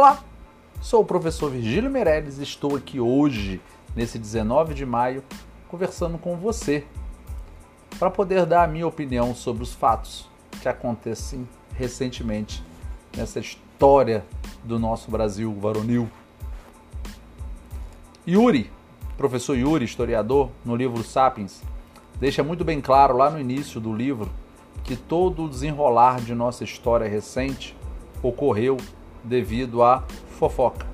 Olá, sou o professor Virgílio Meirelles e estou aqui hoje, nesse 19 de maio, conversando com você para poder dar a minha opinião sobre os fatos que acontecem recentemente nessa história do nosso Brasil varonil. Yuri, professor Yuri, historiador, no livro Sapiens, deixa muito bem claro lá no início do livro que todo o desenrolar de nossa história recente ocorreu devido à fofoca.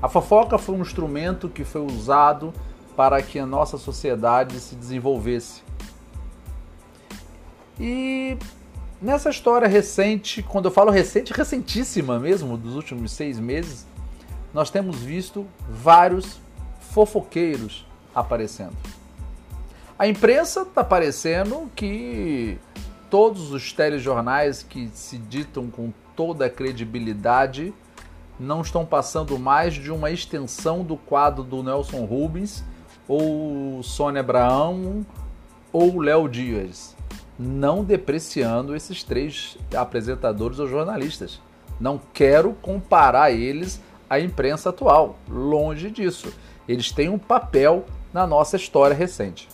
A fofoca foi um instrumento que foi usado para que a nossa sociedade se desenvolvesse. E nessa história recente, quando eu falo recente, recentíssima mesmo, dos últimos seis meses, nós temos visto vários fofoqueiros aparecendo. A imprensa está parecendo que todos os telejornais que se ditam com toda a credibilidade não estão passando mais de uma extensão do quadro do Nelson Rubens ou Sônia Abraão ou Léo Dias, não depreciando esses três apresentadores ou jornalistas. Não quero comparar eles à imprensa atual, longe disso. Eles têm um papel na nossa história recente.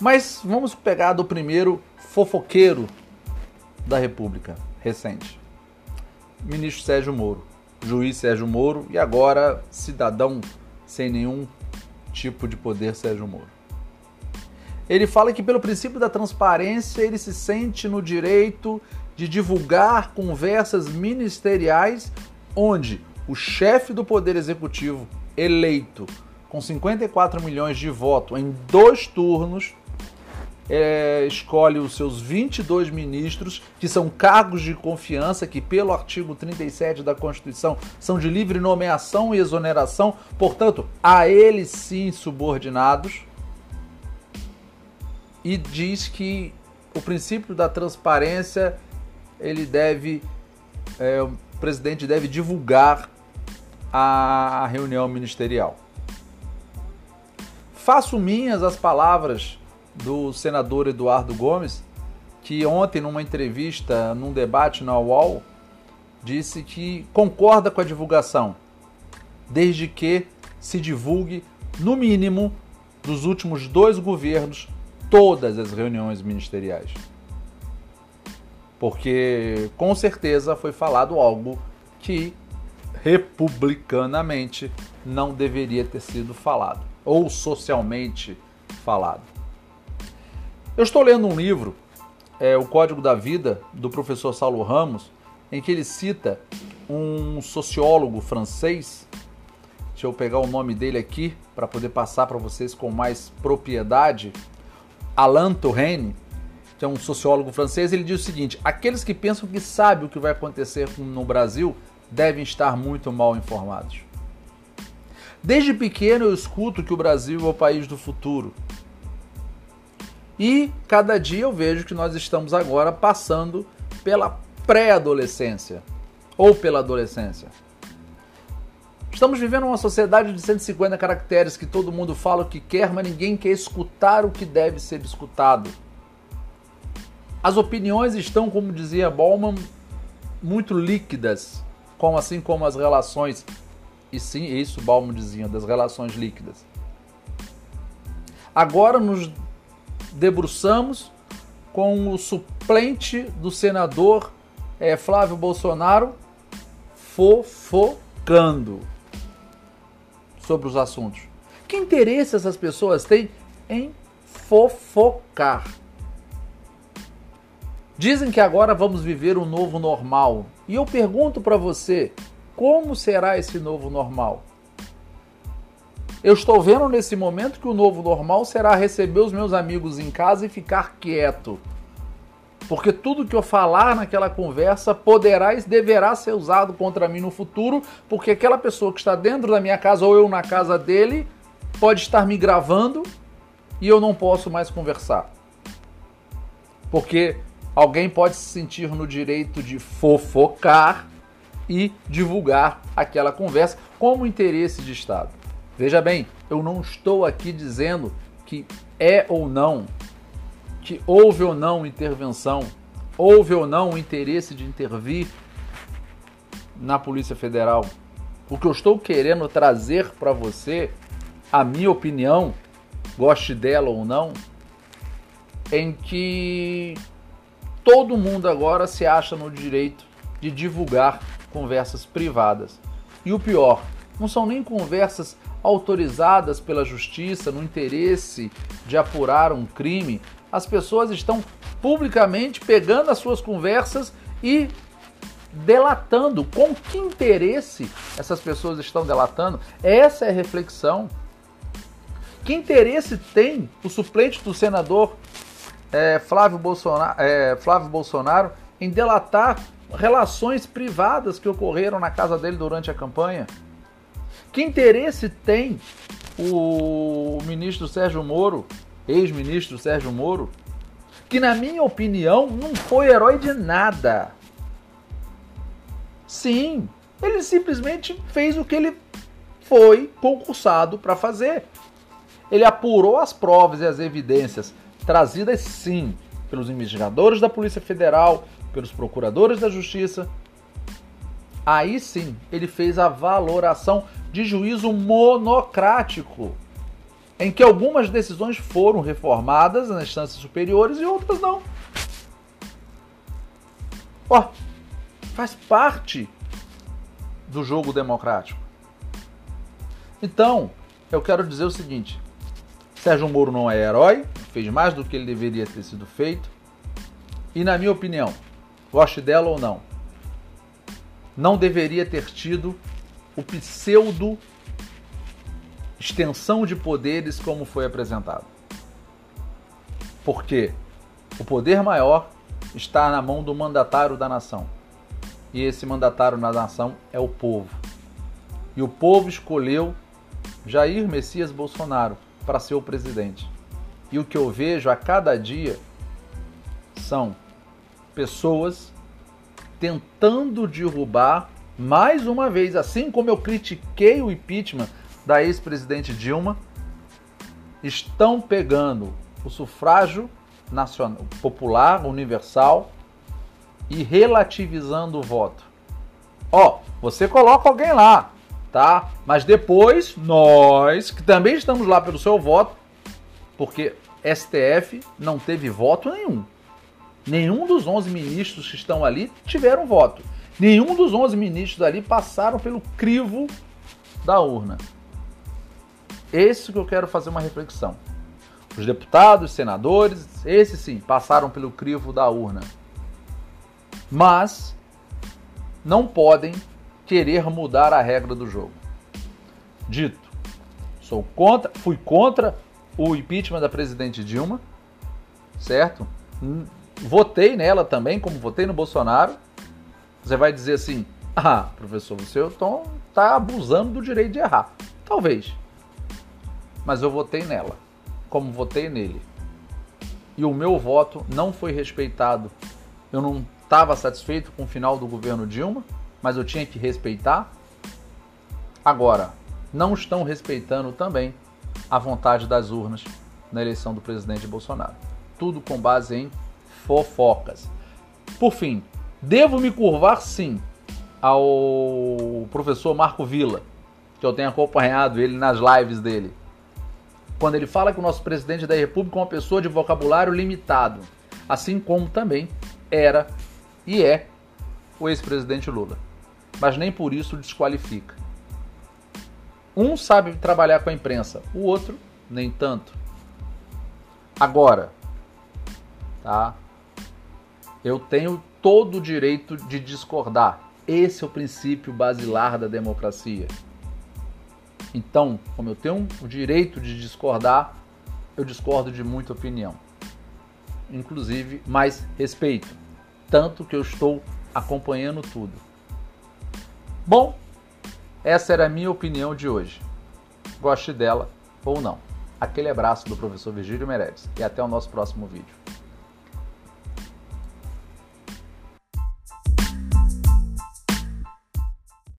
Mas vamos pegar do primeiro fofoqueiro da República recente. Ministro Sérgio Moro, juiz Sérgio Moro e agora cidadão sem nenhum tipo de poder Sérgio Moro. Ele fala que pelo princípio da transparência ele se sente no direito de divulgar conversas ministeriais onde o chefe do poder executivo eleito com 54 milhões de votos em dois turnos é, escolhe os seus 22 ministros, que são cargos de confiança, que pelo artigo 37 da Constituição são de livre nomeação e exoneração, portanto, a eles sim subordinados, e diz que o princípio da transparência ele deve, é, o presidente deve divulgar a reunião ministerial. Faço minhas as palavras do senador Eduardo Gomes, que ontem, numa entrevista, num debate na UOL, disse que concorda com a divulgação, desde que se divulgue, no mínimo, dos últimos dois governos, todas as reuniões ministeriais. Porque, com certeza, foi falado algo que, republicanamente, não deveria ter sido falado, ou socialmente falado. Eu estou lendo um livro, é, O Código da Vida, do professor Saulo Ramos, em que ele cita um sociólogo francês. Deixa eu pegar o nome dele aqui para poder passar para vocês com mais propriedade. Alain Touraine, que é um sociólogo francês, ele diz o seguinte: aqueles que pensam que sabem o que vai acontecer no Brasil devem estar muito mal informados. Desde pequeno eu escuto que o Brasil é o país do futuro. E cada dia eu vejo que nós estamos agora passando pela pré-adolescência ou pela adolescência. Estamos vivendo uma sociedade de 150 caracteres que todo mundo fala o que quer, mas ninguém quer escutar o que deve ser escutado. As opiniões estão, como dizia Bauman, muito líquidas, como assim como as relações. E sim, isso Bauman dizia, das relações líquidas. Agora nos debruçamos com o suplente do senador é, Flávio Bolsonaro fofocando sobre os assuntos. Que interesse essas pessoas têm em fofocar? Dizem que agora vamos viver um novo normal. E eu pergunto para você, como será esse novo normal? Eu estou vendo nesse momento que o novo normal será receber os meus amigos em casa e ficar quieto. Porque tudo que eu falar naquela conversa poderá e deverá ser usado contra mim no futuro, porque aquela pessoa que está dentro da minha casa ou eu na casa dele pode estar me gravando e eu não posso mais conversar. Porque alguém pode se sentir no direito de fofocar e divulgar aquela conversa como interesse de Estado. Veja bem, eu não estou aqui dizendo que é ou não, que houve ou não intervenção, houve ou não o interesse de intervir na Polícia Federal. O que eu estou querendo trazer para você, a minha opinião, goste dela ou não, em que todo mundo agora se acha no direito de divulgar conversas privadas. E o pior, não são nem conversas autorizadas pela justiça no interesse de apurar um crime. As pessoas estão publicamente pegando as suas conversas e delatando. Com que interesse essas pessoas estão delatando? Essa é a reflexão. Que interesse tem o suplente do senador é, Flávio, Bolsonaro, é, Flávio Bolsonaro em delatar relações privadas que ocorreram na casa dele durante a campanha? Que interesse tem o ministro Sérgio Moro, ex-ministro Sérgio Moro, que na minha opinião não foi herói de nada. Sim, ele simplesmente fez o que ele foi concursado para fazer. Ele apurou as provas e as evidências trazidas sim pelos investigadores da Polícia Federal, pelos procuradores da Justiça. Aí sim, ele fez a valoração de juízo monocrático, em que algumas decisões foram reformadas nas instâncias superiores e outras não. Ó, faz parte do jogo democrático. Então, eu quero dizer o seguinte: Sérgio Moro não é herói, fez mais do que ele deveria ter sido feito. E na minha opinião, goste dela ou não, não deveria ter tido o pseudo extensão de poderes como foi apresentado. Porque o poder maior está na mão do mandatário da nação. E esse mandatário da nação é o povo. E o povo escolheu Jair Messias Bolsonaro para ser o presidente. E o que eu vejo a cada dia são pessoas tentando derrubar mais uma vez, assim como eu critiquei o impeachment da ex-presidente Dilma, estão pegando o sufrágio nacional, popular, universal e relativizando o voto. Ó, você coloca alguém lá, tá? Mas depois nós, que também estamos lá pelo seu voto, porque STF não teve voto nenhum. Nenhum dos 11 ministros que estão ali tiveram voto. Nenhum dos 11 ministros ali passaram pelo crivo da urna. Esse que eu quero fazer uma reflexão. Os deputados, senadores, esses sim, passaram pelo crivo da urna. Mas não podem querer mudar a regra do jogo. Dito, sou contra, fui contra o impeachment da presidente Dilma, certo? Votei nela também, como votei no Bolsonaro. Você vai dizer assim: "Ah, professor, você está abusando do direito de errar". Talvez. Mas eu votei nela, como votei nele. E o meu voto não foi respeitado. Eu não estava satisfeito com o final do governo Dilma mas eu tinha que respeitar. Agora, não estão respeitando também a vontade das urnas na eleição do presidente Bolsonaro. Tudo com base em fofocas. Por fim, devo me curvar sim ao professor Marco Villa, que eu tenho acompanhado ele nas lives dele. Quando ele fala que o nosso presidente da República é uma pessoa de vocabulário limitado, assim como também era e é o ex-presidente Lula mas nem por isso desqualifica. Um sabe trabalhar com a imprensa, o outro nem tanto. Agora, tá? Eu tenho todo o direito de discordar. Esse é o princípio basilar da democracia. Então, como eu tenho o direito de discordar, eu discordo de muita opinião. Inclusive, mais respeito. Tanto que eu estou acompanhando tudo. Bom, essa era a minha opinião de hoje. Goste dela ou não. Aquele abraço do professor Virgílio Meirelles e até o nosso próximo vídeo.